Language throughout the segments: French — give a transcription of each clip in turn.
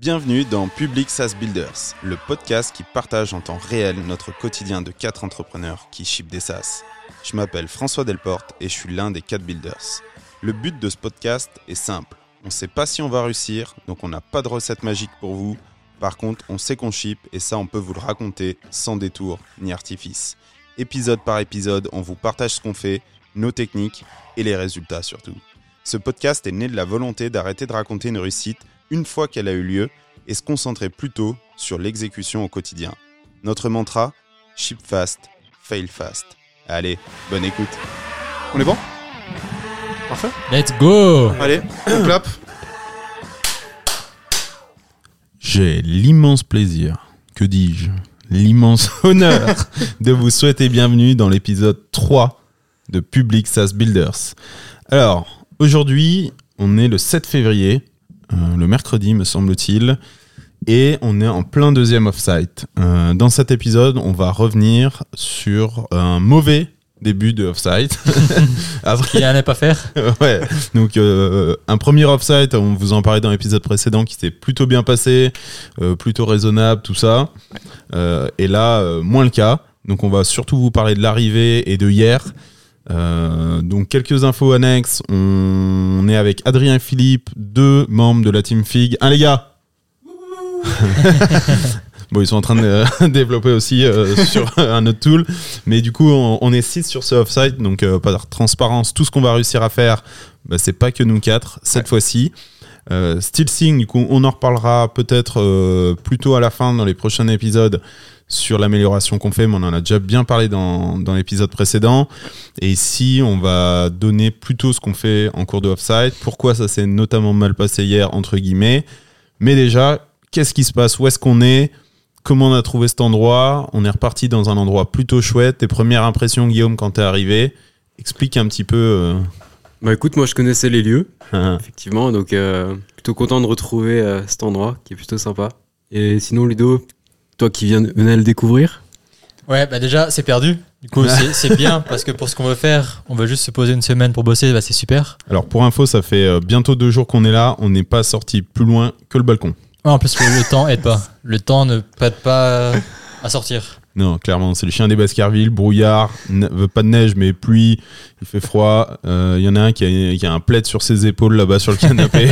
Bienvenue dans Public SaaS Builders, le podcast qui partage en temps réel notre quotidien de quatre entrepreneurs qui ship des SaaS. Je m'appelle François Delporte et je suis l'un des quatre builders. Le but de ce podcast est simple. On ne sait pas si on va réussir, donc on n'a pas de recette magique pour vous. Par contre, on sait qu'on ship et ça, on peut vous le raconter sans détour ni artifice. Épisode par épisode, on vous partage ce qu'on fait, nos techniques et les résultats surtout. Ce podcast est né de la volonté d'arrêter de raconter une réussite une fois qu'elle a eu lieu et se concentrer plutôt sur l'exécution au quotidien. Notre mantra Ship fast, fail fast. Allez, bonne écoute. On est bon? Parfait Let's go Allez, on clap. J'ai l'immense plaisir, que dis-je, l'immense honneur de vous souhaiter bienvenue dans l'épisode 3 de Public SaaS Builders. Alors, aujourd'hui, on est le 7 février, le mercredi me semble-t-il, et on est en plein deuxième off-site. Euh, dans cet épisode, on va revenir sur un mauvais début de off-site. Après- Il y en a pas faire ouais, donc euh, un premier offsite, on vous en parlait dans l'épisode précédent, qui s'était plutôt bien passé, euh, plutôt raisonnable, tout ça. Euh, et là, euh, moins le cas. Donc on va surtout vous parler de l'arrivée et de hier. Euh, donc quelques infos annexes. On, est avec Adrien et Philippe, deux membres de la team Fig. Un les gars Bon, ils sont en train de euh, développer aussi euh, sur un autre tool. Mais du coup, on, on est 6 sur ce offsite, donc par transparence, tout ce qu'on va réussir à faire, bah, c'est pas que nous quatre cette fois-ci. Euh, SteelSync, du coup, on en reparlera peut-être plutôt à la fin dans les prochains épisodes sur l'amélioration qu'on fait, mais on en a déjà bien parlé dans, dans l'épisode précédent. Et ici, on va donner plutôt ce qu'on fait en cours de offsite, pourquoi ça s'est notamment mal passé hier, entre guillemets. Mais déjà, qu'est-ce qui se passe? Où est-ce qu'on est? Comment on a trouvé cet endroit? On est reparti dans un endroit plutôt chouette. Tes premières impressions, Guillaume, quand t'es arrivé Explique un petit peu. euh, Bah écoute, moi je connaissais les lieux, hein. effectivement, donc euh, plutôt content de retrouver euh, cet endroit qui est plutôt sympa. Et sinon, Ludo, toi qui viens de, venais le découvrir, Ouais, bah déjà, c'est perdu. Du coup, c'est c'est bien parce que pour ce qu'on veut faire, on veut juste se poser une semaine pour bosser, bah c'est super. Alors, pour info, ça fait euh, bientôt deux jours qu'on est là. On n'est pas sorti plus loin que le balcon. Ouais, en plus, le, le temps aide pas. Le temps ne prête pas à sortir. Non, clairement, c'est le chien des Baskerville, brouillard, ne- euh, pas de neige, mais pluie, il fait froid. Euh, Il y en a un qui a, qui a un plaid sur ses épaules là-bas sur le canapé.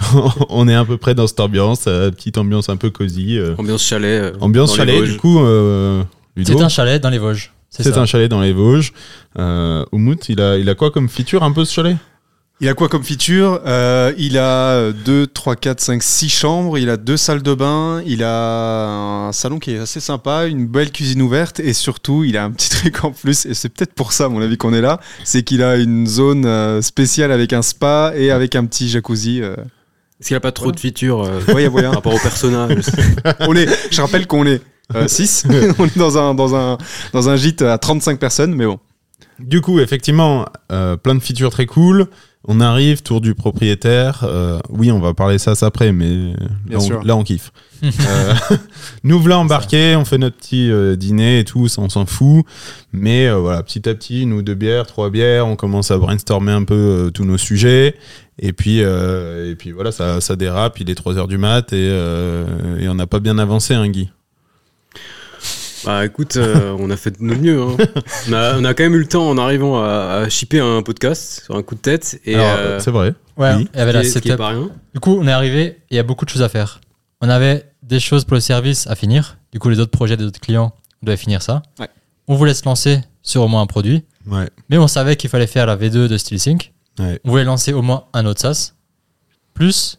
on est à peu près dans cette ambiance, euh, petite ambiance un peu cosy. euh, ambiance chalet. euh, ambiance chalet, du coup, euh, C'est un chalet dans les Vosges. C'est un chalet dans les Vosges. Euh, Oumout, il a, il a quoi comme feature un peu ce chalet? Il a quoi comme feature? Euh, Il a 2, 3, 4, 5, 6 chambres, il a deux salles de bain, il a un salon qui est assez sympa, une belle cuisine ouverte et surtout il a un petit truc en plus et c'est peut-être pour ça à mon avis qu'on est là, c'est qu'il a une zone euh, spéciale avec un spa et avec un petit jacuzzi. euh. Est-ce qu'il n'y a pas trop de features euh, Ouais, y a moyen. par rapport au personnage? On est, je rappelle qu'on est 6, on est dans un, dans, un, dans un gîte à 35 personnes mais bon. Du coup, effectivement, euh, plein de features très cool. On arrive, tour du propriétaire. Euh, oui, on va parler ça ça après, mais Bien là, on, là, on kiffe. Euh, nous voilà embarqués, on fait notre petit euh, dîner et tout, ça on s'en fout. Mais euh, voilà, petit à petit, nous deux bières, trois bières, on commence à brainstormer un peu euh, tous nos sujets. Et puis, euh, et puis voilà, ça, ça dérape, il est 3 heures du mat et, euh, et on n'a pas bien avancé, hein, Guy? Bah écoute, euh, on a fait de notre mieux. hein. On, a, on a quand même eu le temps en arrivant à, à shipper un podcast sur un coup de tête. Et Alors, euh, c'est vrai. Ouais, Oui. il y avait ce la setup. pas rien. Du coup, on est arrivé et il y a beaucoup de choses à faire. On avait des choses pour le service à finir. Du coup, les autres projets des autres clients, on devait finir ça. Ouais. On voulait se lancer sur au moins un produit. Ouais. Mais on savait qu'il fallait faire la V2 de SteelSync. Ouais. On voulait lancer au moins un autre SaaS. Plus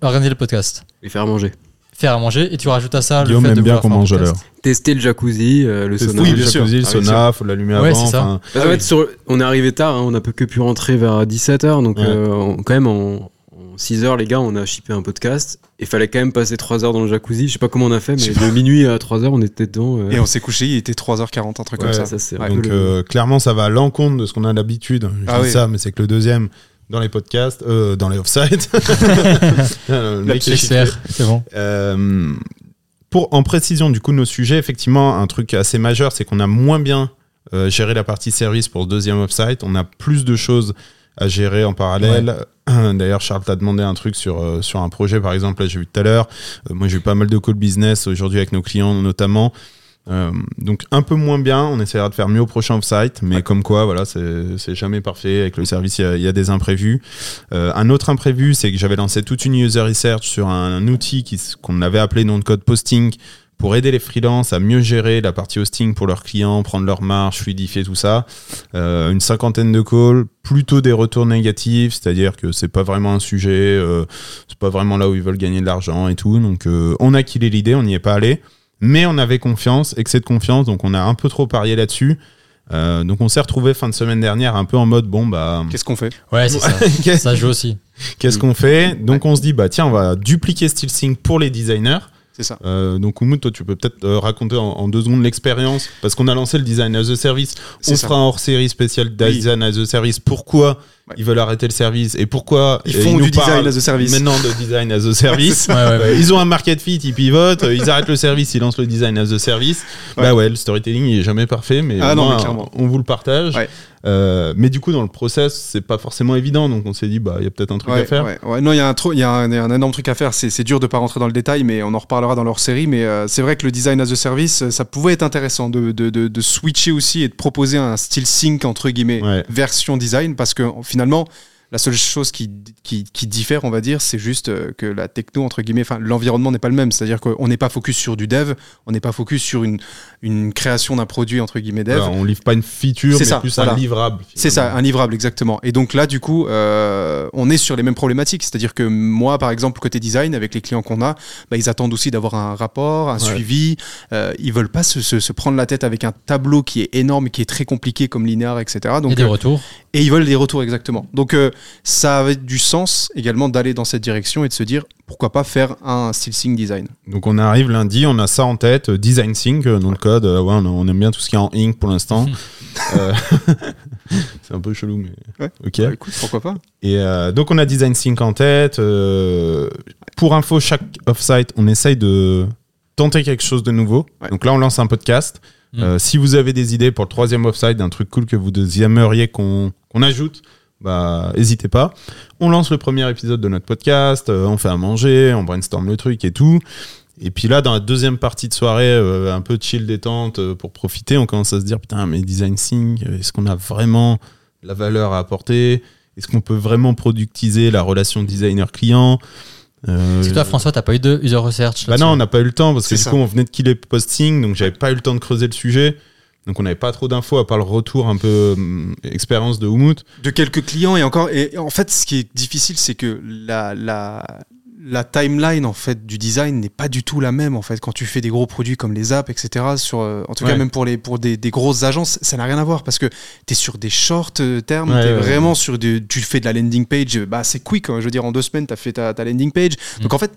organiser le podcast. Et faire manger. Faire à manger. Et tu rajoutes à ça Guillaume le fait aime de bien qu'on mange à l'heure. Tester le jacuzzi, euh, le sauna. Oui, sûr. sûr. Le Ah sauna, faut l'allumer Ouais, avant. c'est ça. fait, sur- on est arrivé tard, hein, on n'a que pu rentrer vers 17h, donc Ouais. euh, on- quand même en, 6h, les gars, on a shippé un podcast. Il fallait quand même passer 3 heures dans le jacuzzi. Je sais pas comment on a fait, mais de minuit à 3 heures, on était dedans. euh, Et on s'est couché, il était 3h40, un truc Ouais, comme ça. ça, c'est Ouais. un peu Donc le- euh, clairement, ça va à l'encontre de ce qu'on a d'habitude. Je Ah dis oui. ça, mais c'est que le deuxième dans les podcasts, euh, dans les offsites. Euh, le mec est c'est bon. Euh, pour en précision du coup de nos sujets, effectivement, un truc assez majeur, c'est qu'on a moins bien euh, géré la partie service pour ce deuxième offsite. On a plus de choses à gérer en parallèle. D'ailleurs, Charles t'a demandé un truc sur, euh, sur un projet, par exemple, là j'ai vu tout à l'heure. Euh, moi j'ai eu pas mal de call business aujourd'hui avec nos clients notamment. Euh, donc un peu moins bien, on essaiera de faire mieux au prochain off-site, mais comme quoi, voilà, c'est jamais parfait. Avec le service, il y a, il y a des imprévus. Euh, un autre imprévu, c'est que j'avais lancé toute une user research sur un, un outil qu'on avait appelé nom de code posting pour aider les freelances à mieux gérer la partie hosting pour leurs clients, prendre leur marge, fluidifier tout ça. Euh, une cinquantaine de calls, plutôt des retours négatifs, c'est-à-dire que c'est pas vraiment un sujet, c'est pas vraiment là où ils veulent gagner de l'argent et tout. Donc on a killé l'idée, on n'y est pas allé, mais on avait confiance, excès de confiance, donc on a un peu trop parié là-dessus. Euh, donc on s'est retrouvé fin de semaine dernière un peu en mode bon bah Qu'est-ce qu'on fait? Ouais, c'est ça. ça joue aussi. qu'est-ce qu'on fait? Donc on se dit bah tiens on va dupliquer SteelSync pour les designers. C'est ça. Euh, donc Oumoud, toi tu peux peut-être euh, raconter en, en deux secondes l'expérience parce qu'on a lancé le design as a service. On ça. fera un hors série spécial Oui. design as a service. Pourquoi Ouais. ils veulent arrêter le service et pourquoi Ils font du design as a service. Maintenant de design as a service. Ouais, ouais, ouais. Ils ont un market fit, ils pivotent, ils arrêtent le service, ils lancent le design as a service. Bah ouais, le storytelling il est jamais parfait, mais, Ah non, mais on vous le partage. Euh, mais du coup, dans le process, c'est pas forcément évident, donc on s'est dit bah il y a peut-être un truc Ouais, à faire. ouais, ouais. Non, il y a un trop- il y a un, il y a un énorme truc à faire. C'est dur de pas rentrer dans le détail, mais on en reparlera dans leur série. Mais euh, c'est vrai que le design as a service, ça pouvait être intéressant de, de, de, de switcher aussi et de proposer un style sync entre guillemets version design, parce que finalement. La seule chose qui, qui, qui diffère, on va dire, c'est juste euh, que la techno, entre guillemets, enfin, l'environnement n'est pas le même. C'est-à-dire qu'on n'est pas focus sur du dev, on n'est pas focus sur une, une création d'un produit, entre guillemets, dev. Alors, on livre pas une feature, C'est mais ça, plus voilà. un livrable. C'est ça, un livrable, exactement. Et donc là, du coup, euh, on est sur les mêmes problématiques. C'est-à-dire que moi, par exemple, côté design, avec les clients qu'on a, bah, ils attendent aussi d'avoir un rapport, un Ouais. suivi. Euh, ils veulent pas se, se- se prendre la tête avec un tableau qui est énorme qui est très compliqué comme linéaire, etc. Donc, Et des euh, retours. et ils veulent des retours, exactement. Donc euh, ça avait du sens également d'aller dans cette direction et de se dire pourquoi pas faire un style sync design. Donc on arrive lundi, on a ça en tête, euh, design sync, euh, nom de code. euh, ouais, on, on aime bien tout ce qui est en ink pour l'instant. Euh, c'est un peu chelou, mais Ouais. ok. Bah, écoute, pourquoi pas Et euh, donc on a design sync en tête. euh, pour info, chaque offsite, on essaye de tenter quelque chose de nouveau. Ouais. Donc là, on lance un podcast. Mm. Euh, si vous avez des idées pour le troisième offsite, d'un truc cool que vous aimeriez qu'on qu'on ajoute, bah n'hésitez pas. On lance le premier épisode de notre podcast, euh, on fait à manger, on brainstorm le truc et tout. Et puis là, dans la deuxième partie de soirée, euh, un peu chill détente euh, pour profiter, on commence à se dire putain, mais design sync, euh, est-ce qu'on a vraiment de la valeur à apporter? Est-ce qu'on peut vraiment productiser la relation designer-client Euh, Parce que toi, François, t'as pas eu de user research bah non, on n'a pas eu le temps parce que C'est du ça. coup, on venait de killer le posting, donc j'avais pas eu le temps de creuser le sujet. Donc on n'avait pas trop d'infos à part le retour un peu hum, expérience de Oumout. de quelques clients et encore et en fait ce qui est difficile c'est que la, la la timeline en fait du design n'est pas du tout la même en fait. Quand tu fais des gros produits comme les apps etc sur euh, en tout cas même pour les pour des, des grosses agences ça n'a rien à voir parce que tu es sur des short euh, termes Ouais, tu es ouais, vraiment sur des tu fais de la landing page bah c'est quick hein, je veux dire en deux semaines tu as fait ta, ta landing page. Mm. donc en fait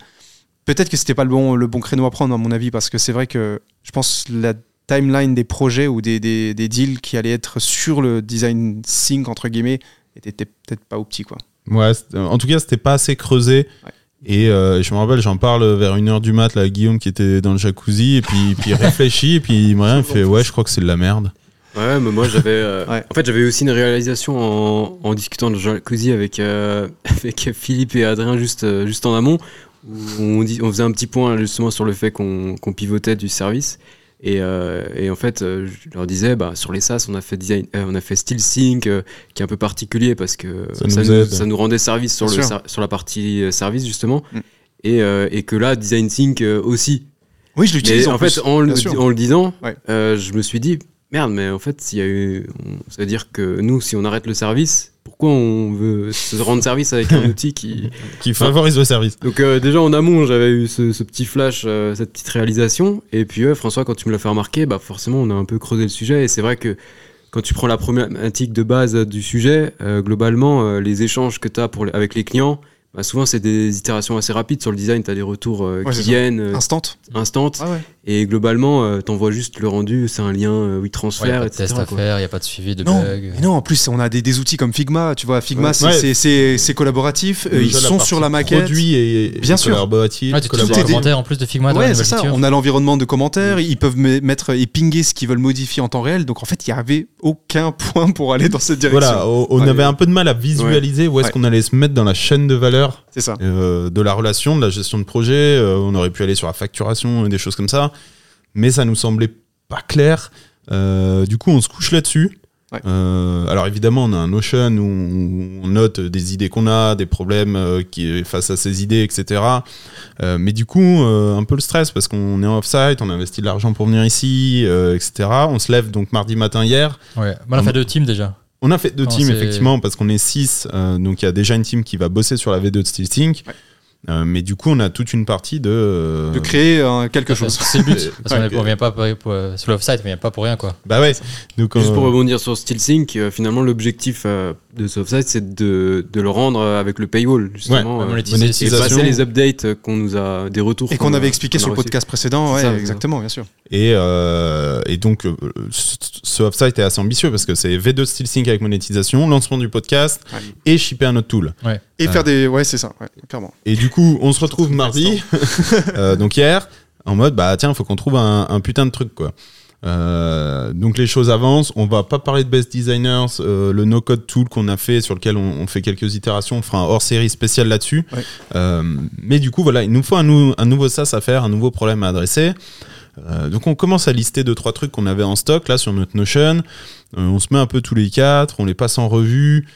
peut-être que c'était pas le bon le bon créneau à prendre à mon avis parce que c'est vrai que je pense la timeline des projets ou des, des, des deals qui allaient être sur le design sync entre guillemets était peut-être pas au petit quoi. Ouais, c'était- en tout cas, c'était pas assez creusé. Ouais. Et euh, je me rappelle, j'en parle vers une heure du mat, là, à Guillaume qui était dans le jacuzzi, et puis, puis il réfléchit, et puis il me il fait Ouais, je crois que c'est de la merde. Ouais, mais moi j'avais. euh, Ouais. En fait, j'avais aussi une réalisation en, en discutant de jacuzzi avec, euh, avec Philippe et Adrien juste, euh, juste en amont, où on, dit, on faisait un petit point justement sur le fait qu'on qu'on pivotait du service. Et, euh, et en fait, euh, je leur disais, bah, sur les SaaS, on a fait design, euh, on a fait Style Sync, euh, qui est un peu particulier parce que Ça ça, nous nous, aide. ça nous rendait service sur, Bien le, sûr. ser- sur la partie service justement. Mm. Et, euh, et que là, Design Sync euh, aussi. Oui, je l'utilise en, en, fait, plus. en le, en disant, Ouais. euh, je me suis dit, merde, mais en fait, s'il y a eu, on- ça veut dire que nous, si on arrête le service, pourquoi on veut se rendre service avec un outil qui. Qui favorise le service. Donc, euh, déjà en amont, j'avais eu ce, ce petit flash, euh, cette petite réalisation. Et puis, ouais, François, quand tu me l'as fait remarquer, bah, forcément, on a un peu creusé le sujet. Et c'est vrai que quand tu prends la problématique de base du sujet, euh, globalement, euh, les échanges que tu as pour les- avec les clients, bah, souvent, c'est des itérations assez rapides sur le design. Tu as des retours euh, Ouais, qui c'est ça. viennent euh, Instant. instant. Ah ouais. Et globalement, euh, t'envoies juste le rendu, c'est un lien euh, Ouais, y a WeTransfer, pas de etc. test à quoi. faire, il n'y a pas de suivi de Non, bugs. mais non, en plus, on a des, des outils comme Figma. Tu vois, Figma, Ouais. c'est- Ouais. c'est- c'est c'est collaboratif. euh, ils sont sur la maquette. Produit et, Bien et sûr. collaboratif. Ouais, tu commentaires en plus de Figma dans Ouais, c'est ça. On a l'environnement de commentaires. Ils peuvent me- mettre et pinguer ce qu'ils veulent modifier en temps réel. Donc en fait, il n'y avait aucun point pour aller dans cette direction. Voilà, on, on Ouais. avait un peu de mal à visualiser où est-ce Ouais. qu'on allait se mettre dans la chaîne de valeur C'est ça. euh, de la relation, de la gestion de projet. euh, on aurait pu aller sur la facturation, des choses comme ça. Mais ça nous semblait pas clair. Euh, du coup, on se couche là-dessus. Ouais. Euh, alors évidemment, on a un Notion où on, note des idées qu'on a, des problèmes euh, qui, face à ces idées, etc. Euh, mais du coup, euh, un peu le stress parce qu'on est en off-site, on a investi de l'argent pour venir ici, euh, etc. On se lève donc mardi matin hier. Ouais. Bah, on a fait deux teams déjà. On a fait deux Non, teams effectivement parce qu'on est six, euh, donc il y a déjà une team qui va bosser sur la V2 de SteelSync. Ouais. Euh, mais du coup, on a toute une partie de. euh, De créer euh, quelque chose. C'est le but. Parce qu'on Ouais. est- on vient pas pour, pour, euh, sur l'offsite, mais on vient pas pour rien quoi. Bah ouais. Donc, Juste euh, pour rebondir sur SteelSync, euh, finalement, l'objectif euh, de ce offsite, c'est de, de le rendre avec le paywall, justement. Ouais, euh, et monétisation. passer les updates qu'on nous a, des retours. Et qu'on avait expliqué qu'on sur le podcast précédent. Ouais, ça, exactement, bien sûr. et, euh, et donc, euh, ce ce offsite est assez ambitieux parce que c'est V2 SteelSync avec monétisation, lancement du podcast Ouais. et shipper un autre tool. Et faire des. Ouais, c'est ça, ouais, clairement. Et du coup, on se retrouve mardi, euh, donc hier, en mode bah tiens, faut qu'on trouve un, un putain de truc quoi. Euh, donc les choses avancent. On va pas parler de best designers, euh, le no code tool qu'on a fait sur lequel on, on fait quelques itérations. On fera un hors série spécial là-dessus. Ouais. Euh, mais du coup voilà, il nous faut un, nou- un nouveau SaaS à faire, un nouveau problème à adresser. Donc on commence à lister deux trois trucs qu'on avait en stock là sur notre Notion. On se met un peu tous les quatre, on les passe en revue.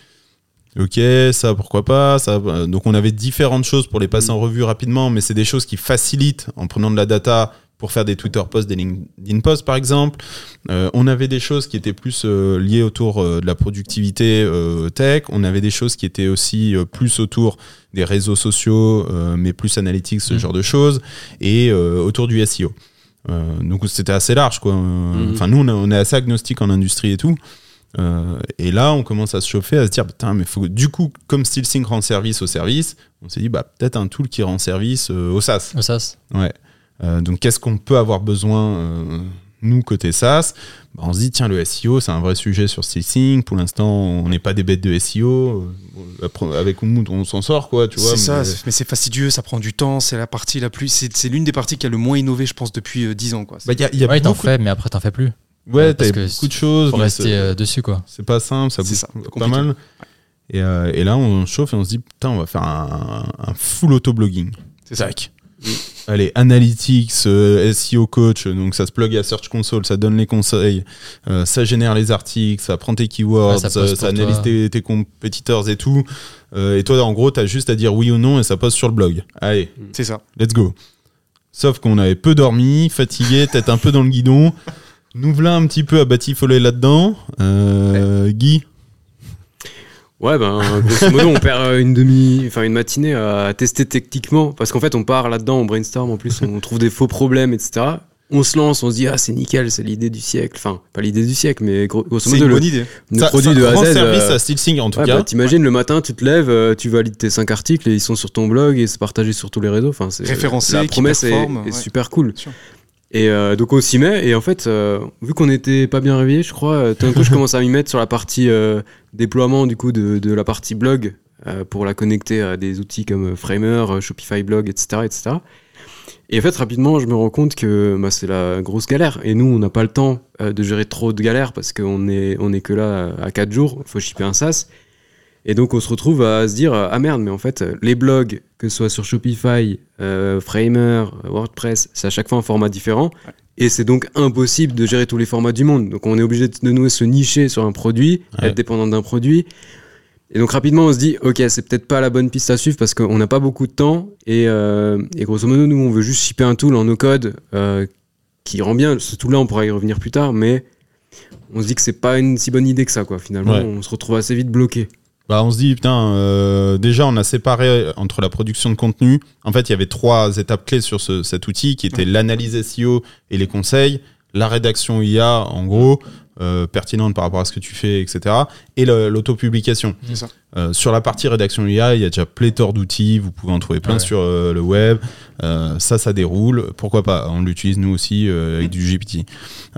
Ok, ça pourquoi pas. Ça, euh, donc on avait différentes choses pour les passer en revue rapidement, mais c'est des choses qui facilitent en prenant de la data pour faire des Twitter posts, des LinkedIn posts par exemple. Euh, on avait des choses qui étaient plus euh, liées autour euh, de la productivité euh, tech. On avait des choses qui étaient aussi euh, plus autour des réseaux sociaux, euh, mais plus analytics, ce Mhm. genre de choses, et euh, autour du SEO. Euh, donc c'était assez large quoi. Euh, Mhm. Enfin nous on, a- on est assez agnostique en industrie et tout. Euh, et là, on commence à se chauffer, à se dire, putain, mais faut, du coup, comme SteelSync rend service au service, on s'est dit, bah, peut-être un tool qui rend service euh, au SaaS. Au SaaS. Ouais. Euh, donc, qu'est-ce qu'on peut avoir besoin, euh, nous, côté SaaS? Bah, On se dit, tiens, le SEO, c'est un vrai sujet sur SteelSync. Pour l'instant, on n'est pas des bêtes de SEO. Avec Umut, on s'en sort, quoi, tu vois. C'est ça, mais- c'est- mais c'est fastidieux, ça prend du temps, c'est la partie la plus. C'est l'une des parties qui a le moins innové, je pense, depuis euh, 10 ans. Quoi. Bah, il y a, il y a Ouais, t'en beaucoup, fais, mais après t'en fais plus. Ouais, t'as beaucoup de choses. Faut rester euh, dessus quoi. C'est pas simple, ça ça, pas compliqué. mal. Et, euh, et là, on chauffe et on se dit, putain, on va faire un, un full auto-blogging. C'est ça. Tac. Allez, analytics, euh, SEO coach, donc ça se plug à Search Console, ça donne les conseils, euh, ça génère les articles, ça prend tes keywords, Ouais, ça analyse tes, tes compétiteurs et tout. Euh, et toi, en gros, t'as juste à dire oui ou non et ça poste sur le blog. Allez, C'est ça. let's go. Sauf qu'on avait peu dormi, fatigué, tête un peu dans le guidon. Nous voilà un petit peu à batifoler là-dedans. Euh, Guy, Ouais, ben, grosso modo, on perd euh, une demi, enfin une matinée à tester techniquement, parce qu'en fait, on part là-dedans, on brainstorm, en plus, on trouve des faux problèmes, etc. On se lance, on se dit, ah, c'est nickel, c'est l'idée du siècle. Enfin, pas l'idée du siècle, mais gros- grosso C'est modo, une le, bonne idée. le ça, produit ça de A à Z. service euh, à SteelSync en tout ouais, cas. bah, t'imagines, le matin, tu te lèves, euh, tu valides tes 5 articles et ils sont sur ton blog et c'est partagé sur tous les réseaux. Enfin, c'est Référencé, La promesse est, performe, est ouais. super cool. Et euh, donc on s'y met et en fait, euh, vu qu'on n'était pas bien réveillé, je crois, euh, tout d'un coup je commence à m'y mettre sur la partie euh, déploiement du coup de, la partie blog euh, pour la connecter à des outils comme euh, Framer, euh, Shopify Blog, etc., etc. Et en fait, rapidement, je me rends compte que bah, c'est la grosse galère. Et nous, on n'a pas le temps euh, de gérer trop de galères parce qu'on est, on est que là euh, à 4 jours. Il faut shipper un SaaS. Et donc, on se retrouve à se dire Ah merde, mais en fait, les blogs, que ce soit sur Shopify, euh, Framer, WordPress, c'est à chaque fois un format différent. Et c'est donc impossible de gérer tous les formats du monde. Donc, on est obligé de, nous se nicher sur un produit, Ouais. être dépendant d'un produit. Et donc rapidement, on se dit, ok, c'est peut-être pas la bonne piste à suivre parce qu'on n'a pas beaucoup de temps. Et, euh, et grosso modo, nous, on veut juste shipper un tool en no-code euh, qui rend bien. Ce tool-là, on pourra y revenir plus tard, mais on se dit que c'est pas une si bonne idée que ça, quoi. Finalement, Ouais. on se retrouve assez vite bloqué. Bah, on se dit, putain, euh, déjà, on a séparé entre la production de contenu. En fait, il y avait trois étapes clés sur ce- cet outil qui étaient l'analyse SEO et les conseils. la rédaction IA, en gros, euh, pertinente par rapport à ce que tu fais, etc. Et l'autopublication. C'est ça. Euh, sur la partie rédaction IA, il y a déjà pléthore d'outils, vous pouvez en trouver plein Ouais. sur euh, le web. Euh, ça, ça déroule. Pourquoi pas? On l'utilise nous aussi euh, avec du GPT.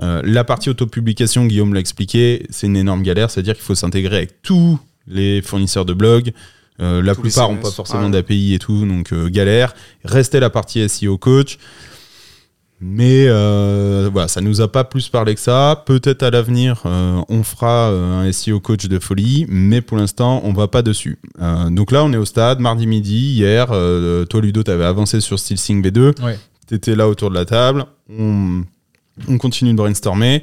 Euh, la partie autopublication, Guillaume l'a expliqué, c'est une énorme galère, c'est-à-dire qu'il faut s'intégrer avec tous les fournisseurs de blogs. Euh, la Tous plupart n'ont pas forcément ouais. d'API et tout, donc euh, galère. Restait la partie SEO coach. Mais euh, voilà, ça nous a pas plus parlé que ça. Peut-être à l'avenir, euh, on fera un SEO coach de folie, mais pour l'instant, on va pas dessus. Donc là, on est au stade, mardi midi, hier. toi, Ludo, tu avais avancé sur SteelSync V2. Ouais. Tu étais là autour de la table. On, on continue de brainstormer.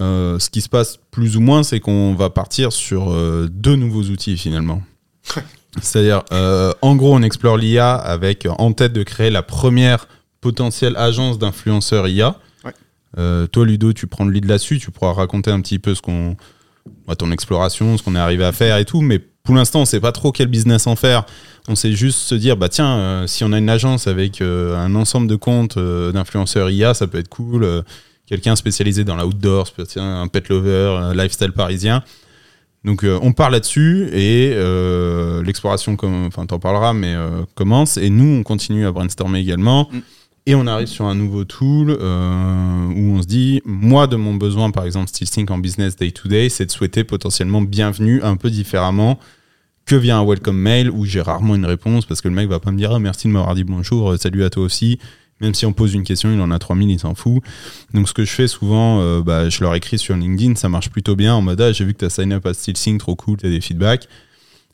Euh, ce qui se passe plus ou moins, c'est qu'on va partir sur euh, deux nouveaux outils finalement. C'est-à-dire, euh, en gros, on explore l'IA avec en tête de créer la première potentielle agence d'influenceurs IA. Ouais. Toi, Ludo, tu prends le lead là-dessus. Tu pourras raconter un petit peu ce qu'on, bah, ton exploration, ce qu'on est arrivé à faire et tout. Mais pour l'instant, on sait pas trop quel business en faire. On sait juste se dire, bah tiens, euh, si on a une agence avec euh, un ensemble de comptes euh, d'influenceurs IA, ça peut être cool. Quelqu'un spécialisé dans l'outdoor, un pet lover, un lifestyle parisien. Donc euh, on part là-dessus et euh, l'exploration, enfin t'en parleras, mais euh, commence. Et nous, on continue à brainstormer également. Mm. Et on arrive sur un nouveau tool où on se dit, moi de mon besoin, par exemple, SteelSync en business day to day, c'est de souhaiter potentiellement bienvenue un peu différemment que via un welcome mail où j'ai rarement une réponse parce que le mec va pas me dire ah, merci de m'avoir dit bonjour, salut à toi aussi. Même si on pose une question, il en a 3000, il s'en fout. Donc ce que je fais souvent, euh, bah, je leur écris sur LinkedIn, ça marche plutôt bien en mode ah, j'ai vu que tu as sign up à SteelSync, trop cool, tu as des feedbacks.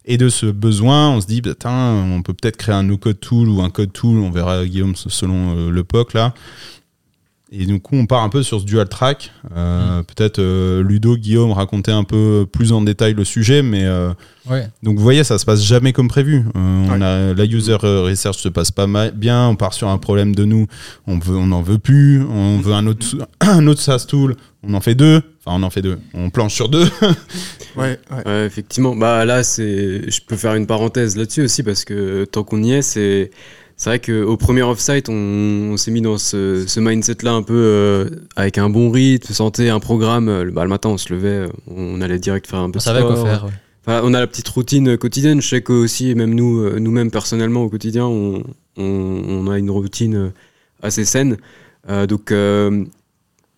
Et de ce besoin, on se dit, bah, tain, on peut peut-être créer un no-code tool ou un code tool, on verra Guillaume selon euh, le POC là. Et du coup, on part un peu sur ce dual track. Euh, Peut-être euh, Ludo, Guillaume raconter un peu plus en détail le sujet, mais euh, Ouais. donc vous voyez, ça se passe jamais comme prévu. Euh, on Ouais. a, la user research se passe pas ma- bien, on part sur un problème de nous, on veut, on n'en veut plus, on veut un autre, un autre SaaS tool, on en fait deux, enfin on en fait deux, on planche sur deux. Ouais, ouais. Ouais, effectivement. Bah là, c'est, je peux faire une parenthèse là-dessus aussi parce que tant qu'on y est, c'est, c'est vrai qu'au premier off-site, on, on s'est mis dans ce, ce mindset-là un peu euh, avec un bon rythme, santé, un programme. Euh, Bah, le matin, on se levait, on allait direct faire un peu On de savait quoi sport. faire. ouais. Enfin, on a la petite routine quotidienne. Je sais que aussi, même nous, euh, nous-mêmes personnellement au quotidien, on, on, on a une routine euh, assez saine. Euh, donc, euh,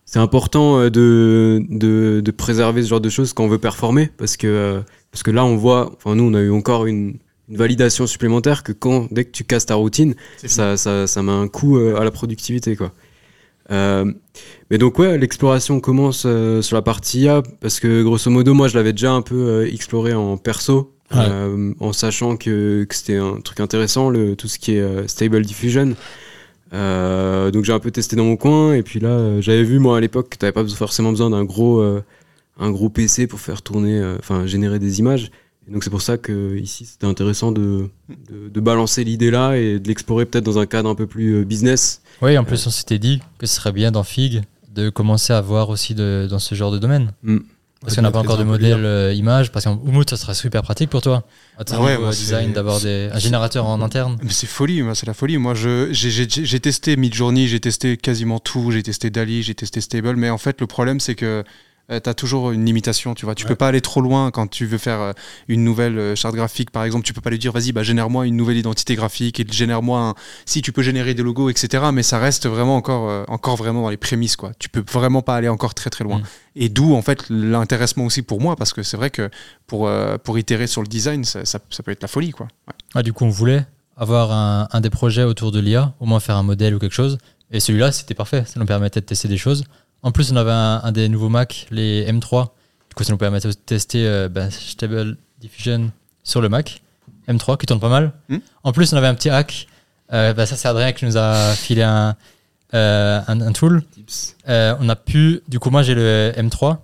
c'est important euh, de, de, de préserver ce genre de choses quand on veut performer, parce que euh, parce que là, on voit. Enfin, nous, on a eu encore une, une validation supplémentaire que quand dès que tu casses ta routine, ça, ça, ça met un coup euh, à la productivité, quoi. Euh, mais donc ouais, l'exploration commence euh, sur la partie IA parce que grosso modo, moi, je l'avais déjà un peu euh, exploré en perso, Ouais. en sachant que, que c'était un truc intéressant, le, tout ce qui est stable diffusion. Donc j'ai un peu testé dans mon coin et puis là, j'avais vu moi à l'époque que t'avais pas forcément besoin d'un gros, un gros PC pour faire tourner, enfin générer des images. Et donc c'est pour ça que ici c'était intéressant de, de, de balancer l'idée là et de l'explorer peut-être dans un cadre un peu plus euh, business. Oui, en plus, on s'était dit que ce serait bien dans Fig de commencer à voir aussi de- dans ce genre de domaine. Mm. Parce qu'on n'a pas encore de modèle euh, image. Parce qu'en Umut, ça serait super pratique pour toi. Ah ouais, moi, euh, design, d'avoir des- un générateur en interne. Mais c'est folie, c'est la folie. Moi, j'ai testé Midjourney, j'ai testé quasiment tout, j'ai testé Dali, j'ai testé Stable, mais en fait, le problème, c'est que tu as toujours une limitation, tu vois. Tu peux pas aller trop loin quand tu veux faire euh, une nouvelle euh, charte graphique, par exemple. Tu peux pas lui dire, vas-y, bah, génère-moi une nouvelle identité graphique et génère-moi un. Si tu peux générer des logos, etc. Mais ça reste vraiment encore, euh, encore vraiment dans les prémices, quoi. Tu peux vraiment pas aller encore très très loin. Mm. Et d'où, en fait, l'intéressement aussi pour moi, parce que c'est vrai que pour, euh, pour itérer sur le design, ça, ça- ça peut être la folie, quoi. Ouais. Ah, du coup, on voulait avoir un, un des projets autour de l'IA, au moins faire un modèle ou quelque chose. Et celui-là, c'était parfait. Ça nous permettait de tester des choses. En plus, on avait un, un des nouveaux Mac, les M3. Du coup, ça nous permettait de tester euh, bah, Stable Diffusion sur le Mac. M3 qui tourne pas mal. Hmm. En plus, on avait un petit hack. Euh, bah, ça, c'est Adrien qui nous a filé un, euh, un, un tool. On a pu, du coup, moi j'ai le M3.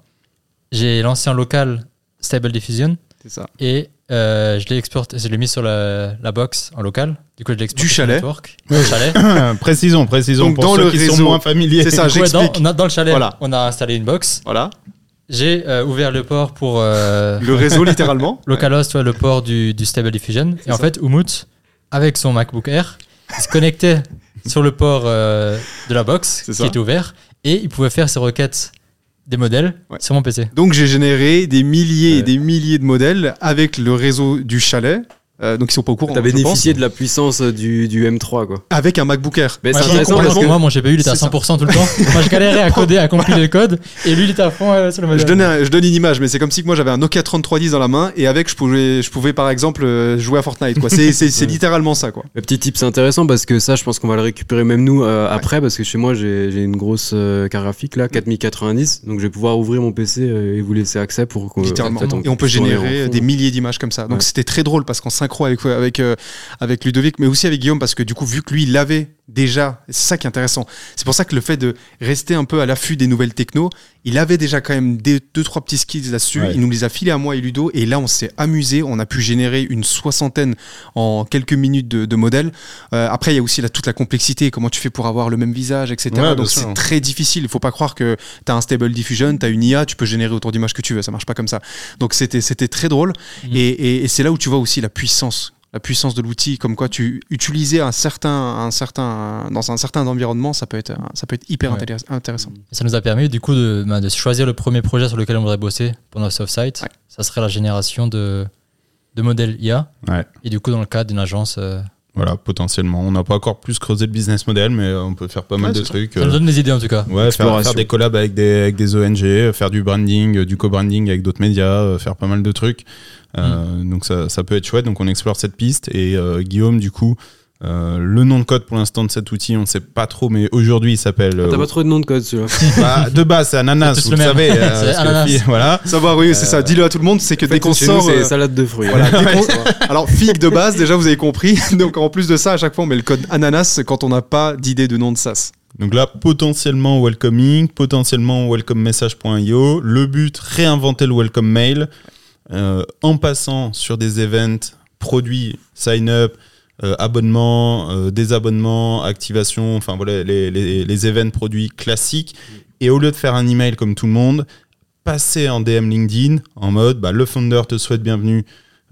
J'ai lancé en local Stable Diffusion C'est ça. et euh, je l'ai exporté, je l'ai mis sur la, la box en local. Du coup, je l'ai exporté Du sur le chalet. network. Chalet. précisons, précisons Donc, pour dans ceux le qui sont réseau- moins familiers. C'est ça, dans, j'explique. on a- dans le chalet, Voilà. on a installé une box. Voilà. J'ai euh, ouvert le port pour euh, Le réseau, littéralement. localhost, ouais, le port du, du Stable Diffusion. Et en fait, Umut, avec son MacBook Air, il se connectait sur le port euh, de la box qui était ouvert et il pouvait faire ses requêtes des modèles Ouais. sur mon PC. Donc j'ai généré des milliers et des milliers de modèles avec le réseau du chalet. Euh, donc ils sont pas au courant. T'as je bénéficié de la puissance du, du M3, quoi. avec un MacBook Air. Mais c'est intéressant parce que. moi, mon GPU il était à C'est ça. 100% tout le temps. moi, je galérais à coder, à compiler le code, et lui, il était à fond euh, sur le modèle. Je donne, un- je donne une image, mais c'est comme si que moi j'avais un Nokia 3310 dans la main et avec je pouvais, je pouvais par exemple euh, jouer à Fortnite. quoi. C'est c'est- c'est Ouais. littéralement ça. quoi. Le petit tip, c'est intéressant parce que ça, je pense qu'on va le récupérer même nous euh, après parce que chez moi, j'ai j'ai une grosse euh, carte graphique là, 4090. Donc je vais pouvoir ouvrir mon PC euh, et vous laisser accès pour qu'on littéralement. en fait, et on peut générer des milliers d'images comme ça. Donc Ouais. c'était très drôle parce qu'en avec, avec, euh, avec Ludovic, mais aussi avec Guillaume, parce que du coup, vu que lui, l'avait déjà, c'est ça qui est intéressant. C'est pour ça que le fait de rester un peu à l'affût des nouvelles techno, il avait déjà quand même des, deux, trois petits skills là-dessus. Ouais. Il nous les a filés à moi et Ludo, et là, on s'est amusé. On a pu générer une soixantaine en quelques minutes de, de modèles. Euh, après, il y a aussi la, toute la complexité, comment tu fais pour avoir le même visage, etc. Ouais, Donc c'est très difficile. Il faut pas croire que tu as un stable diffusion, tu as une IA, tu peux générer autant d'images que tu veux. Ça marche pas comme ça. Donc c'était très drôle. Et, et- et c'est là où tu vois aussi la puissance. La puissance de l'outil, comme quoi tu utiliser un certain, un certain, dans un certain environnement, ça peut être, ça peut être hyper Ouais. intéressant. Ça nous a permis du coup de, bah, de choisir le premier projet sur lequel on voudrait bosser pour notre soft-site. Ouais. Ça serait la génération de, de modèles IA. Ouais. Et du coup, dans le cadre d'une agence, euh, Voilà, potentiellement. On n'a pas encore plus creusé le business model, mais euh, on peut faire pas mal de trucs. ça euh, nous donne des idées en tout cas. Ouais, faire, des collabs avec des, avec des ONG, euh, faire du branding, euh, du co-branding avec d'autres médias, euh, faire pas mal de trucs. Euh, Donc ça, ça peut être chouette. Donc on explore cette piste. Et euh, Guillaume, du coup, euh, le nom de code pour l'instant de cet outil, on ne sait pas trop, mais aujourd'hui il s'appelle. euh, T'as pas trop de nom de code celui-là. bah, de base, c'est ananas, vous le savez. euh, ananas. fi- voilà. Savoir, oui, c'est ça. Dis-le à tout le monde, c'est que dès qu'on sort. c'est euh, salade de fruits. voilà, Alors, figue de base, déjà, vous avez compris. Donc, en plus de ça, à chaque fois, on met le code ananas quand on n'a pas d'idée de nom de SaaS. Donc là, potentiellement welcoming, potentiellement welcomemessage.io. Le but, réinventer le welcome mail euh, en passant sur des events, produits, sign up, euh, abonnement, euh, désabonnement, activation, enfin voilà, les, les, les events produits classiques. Et au lieu de faire un email comme tout le monde, passer en DM LinkedIn en mode bah, le founder te souhaite bienvenue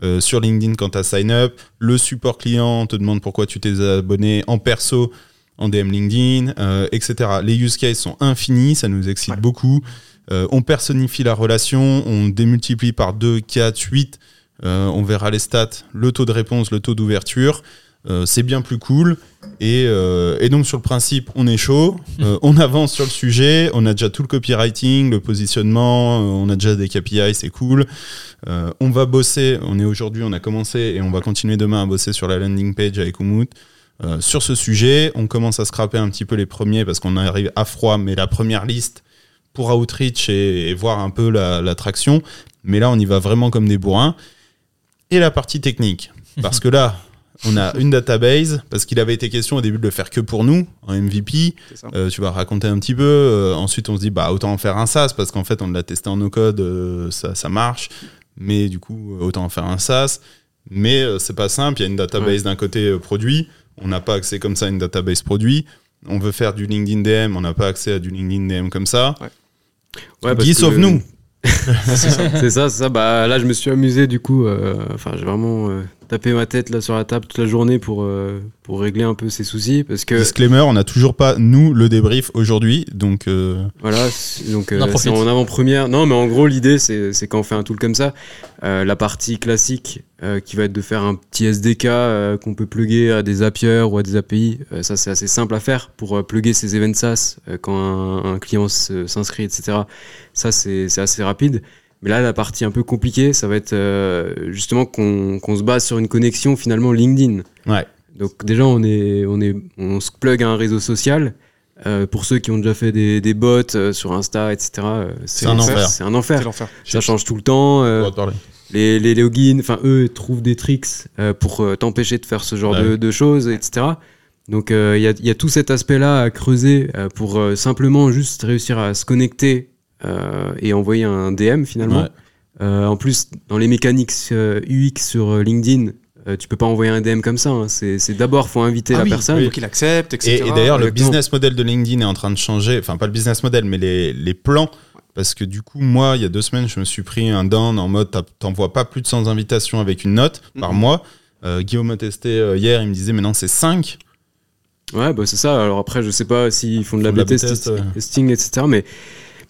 euh, sur LinkedIn quand tu as sign up, le support client te demande pourquoi tu t'es abonné en perso en DM LinkedIn, euh, etc. Les use cases sont infinis, ça nous excite beaucoup. Euh, on personnifie la relation, on démultiplie par 2, 4, 8. Euh, on verra les stats, le taux de réponse, le taux d'ouverture. Euh, c'est bien plus cool. Et, euh, et donc sur le principe, on est chaud, Euh, on avance sur le sujet, on a déjà tout le copywriting, le positionnement, on a déjà des KPI, c'est cool. On va bosser, on est aujourd'hui, on a commencé et on va continuer demain à bosser sur la landing page avec Umut. Sur ce sujet, on commence à scraper un petit peu les premiers parce qu'on arrive à froid, mais la première liste pour Outreach et, et voir un peu la, la traction. Mais là, on y va vraiment comme des bourrins. Et la partie technique. Parce que là, on a une database, parce qu'il avait été question au début de le faire que pour nous, en MVP. Euh, tu vas raconter un petit peu. Euh, ensuite, on se dit, bah, autant en faire un SaaS, parce qu'en fait, on l'a testé en no-code, euh, ça, ça marche. Mais du coup, autant en faire un SaaS. Mais c'est pas simple. Il y a une database d'un côté produit. On n'a pas accès comme ça à une database produit. On veut faire du LinkedIn DM. On n'a pas accès à du LinkedIn DM comme ça. Ouais, Guy, sauve-nous. c'est ça, c'est ça, ça. Bah, là, je me suis amusé du coup. euh, Enfin, j'ai vraiment tapé ma tête là sur la table toute la journée pour, euh, pour régler un peu ces soucis. Parce que Disclaimer, on n'a toujours pas, nous, le débrief aujourd'hui. Donc, euh, voilà, c'est- donc euh, c'est en avant-première. Non, mais en gros, l'idée, c'est c'est quand on fait un tool comme ça, euh, la partie classique euh, qui va être de faire un petit SDK euh, qu'on peut plugger à des Zapier ou à des API. euh, ça, c'est assez simple à faire pour euh, plugger ces events SaaS euh, quand un, un client s'inscrit, etc. Ça, c'est c'est assez rapide. Mais là, la partie un peu compliquée, ça va être euh, justement qu'on qu'on se base sur une connexion finalement LinkedIn. ouais. Donc déjà, on, est, on, est, on se plug à un réseau social. Euh, pour ceux qui ont déjà fait des, des bots euh, sur Insta, etc., euh, C'est un enfer. C'est un enfer. C'est l'enfer. Ça change tout le temps. euh, les, les logins, enfin eux trouvent des tricks euh, pour euh, t'empêcher de faire ce genre Ouais. de, de choses, etc. Donc euh, il y, a, il y a tout cet aspect-là à creuser euh, pour euh, simplement juste réussir à se connecter euh, et envoyer un DM finalement. Ouais. Euh, en plus, dans les mécaniques euh, UX sur euh, LinkedIn, euh, tu peux pas envoyer un DM comme ça. hein. C'est d'abord faut inviter Ah la oui, personne. il faut qu'il accepte, etc. Et, et d'ailleurs, le business model de LinkedIn est en train de changer. Enfin, pas le business model, mais les, les plans. Parce que du coup, moi, il y a deux semaines, je me suis pris un down en mode t'envoies pas plus de 100 invitations avec une note par Mhm. mois. Euh, Guillaume a testé euh, hier, il me disait, mais non, c'est 5. Ouais, bah c'est ça. Alors après, je sais pas s'ils font de la Font de la B-test, testing, etc. Mais,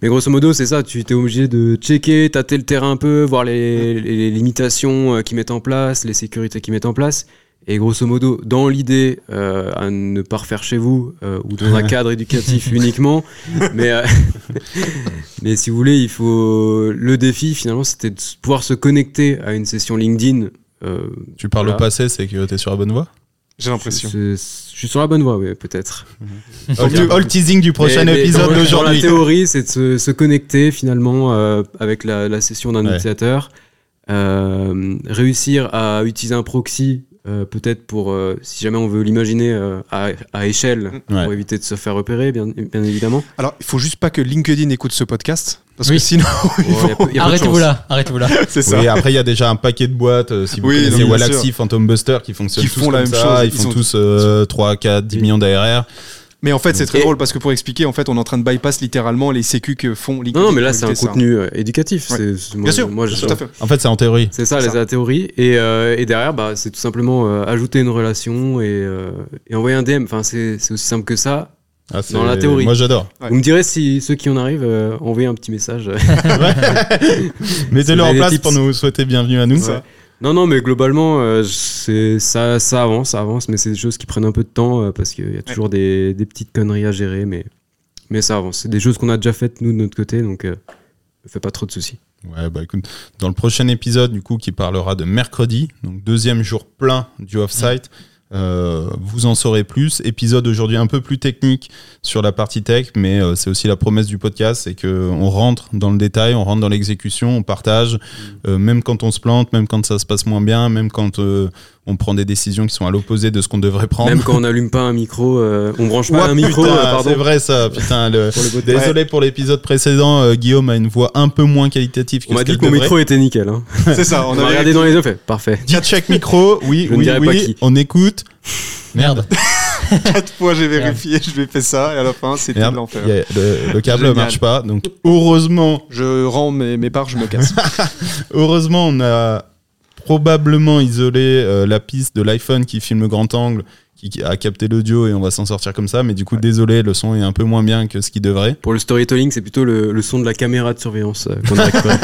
mais grosso modo, c'est ça. Tu t'es obligé de checker, tâter le terrain un peu, voir les, limitations euh, qu'ils mettent en place, les sécurités qu'ils mettent en place. Et grosso modo, dans l'idée euh, à ne pas refaire chez vous euh, ou dans un cadre éducatif uniquement, mais euh, mais si vous voulez, il faut le défi finalement, c'était de pouvoir se connecter à une session LinkedIn. Tu parles Voilà. au passé, c'est que t'es sur la bonne voie? J'ai l'impression. je, je suis sur la bonne voie, oui, peut-être. all, all teasing du prochain Mais- épisode Dans la d'aujourd'hui. théorie, c'est de se, se connecter finalement euh, avec la, la session d'un Ouais. utilisateur, euh, réussir à utiliser un proxy. euh, peut-être pour, euh, si jamais on veut l'imaginer euh, à, à échelle, Ouais. pour éviter de se faire repérer, bien, bien évidemment. Alors, il faut juste pas que LinkedIn écoute ce podcast, parce Oui. que sinon, Oh, Arrêtez-vous là, arrêtez-vous là. c'est ça. Oui, après il y a déjà un paquet de boîtes, euh, si vous Oui, connaissez non, bien Wallaxy, sûr. Phantom Buster, qui fonctionnent Qui tous font la comme même ça, chose, ils ils font sont- tous euh, 3, 4, 10 Oui. millions d'ARR. Mais en fait, c'est très Et- drôle parce que pour expliquer, en fait, on est en train de bypass littéralement les sécu que font LinkedIn. Non, non, mais là, c'est un ça. contenu euh, éducatif. Ouais. c'est- c'est- moi, Bien sûr, moi, je- tout à fait. En fait, c'est en théorie. C'est ça, C'est les la théorie. Et, euh, et derrière, bah, c'est tout simplement euh, ajouter une relation et, euh, et envoyer un DM. Enfin, c'est c'est aussi simple que ça. Ah, Dans la théorie. Moi j'adore. Ouais. Vous me direz si ceux qui en arrivent, euh, envoyez un petit message. Mettez-le en place pour nous souhaiter bienvenue à nous. Ça. Non, non, mais globalement, euh, c'est ça, ça avance, ça avance, mais c'est des choses qui prennent un peu de temps euh, parce qu'il y a toujours des, des petites conneries à gérer, mais, mais ça avance. C'est des choses qu'on a déjà faites, nous, de notre côté, donc euh, ne fais pas trop de soucis. Ouais, bah écoute, dans le prochain épisode, du coup, qui parlera de mercredi, donc deuxième jour plein du off-site, euh, vous en saurez plus. Épisode aujourd'hui un peu plus technique sur la partie tech, mais euh, c'est aussi la promesse du podcast, c'est que on rentre dans le détail, on rentre dans l'exécution, on partage, euh, même quand on se plante, même quand ça se passe moins bien, même quand on prend des décisions qui sont à l'opposé de ce qu'on devrait prendre. Même quand on n'allume pas un micro, euh, on branche pas un micro, euh, c'est vrai ça, putain. le- Pour le beau- Désolé pour l'épisode précédent, euh, Guillaume a une voix un peu moins qualitative que On m'a dit que mon micro était nickel. Hein. C'est ça, On a regardé dans les yeux, fait parfait. Dit check micro, oui, Je ne oui, pas oui, qui. on écoute. Merde. quatre fois, j'ai vérifié, je lui ai fait ça, et à la fin, c'était de l'enfer. le, le câble Génial. marche pas, donc heureusement, Je rends mes, mes parts, je me casse. heureusement, on a probablement isolé euh, la piste de l'iPhone qui filme le grand angle, qui, qui a capté l'audio et on va s'en sortir comme ça. Mais du coup, désolé, le son est un peu moins bien que ce qu'il devrait. Pour le storytelling, c'est plutôt le, le son de la caméra de surveillance euh, qu'on a récupéré.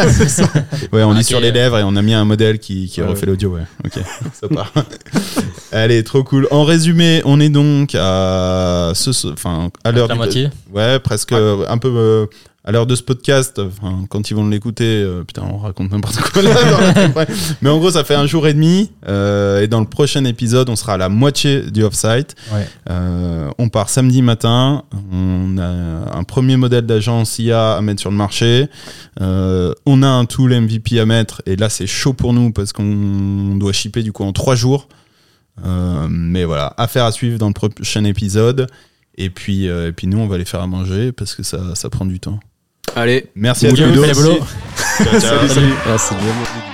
Ouais, on Ah, est ok. sur les lèvres et on a mis un modèle qui, qui Ouais, refait ouais. l'audio. Ouais, ok, ça part. Allez, trop cool. En résumé, on est donc à ce, enfin, à l'heure La moitié. Ouais, presque euh, un peu euh, à l'heure de ce podcast. Enfin, quand ils vont l'écouter, euh, putain, on raconte n'importe quoi là. dans Mais en gros, ça fait un jour et demi. euh, et dans le prochain épisode, on sera à la moitié du off-site. Ouais. Euh, on part samedi matin. On a un premier modèle d'agence IA à mettre sur le marché. On a un tool MVP à mettre. Et là, c'est chaud pour nous parce qu'on doit shipper du coup en trois jours. Mais voilà, affaire à suivre dans le prochain épisode. Et puis, et puis nous, on va les faire à manger parce que ça, ça prend du temps. Allez, Merci à tous. Bolos. Ciao, ciao. Ah.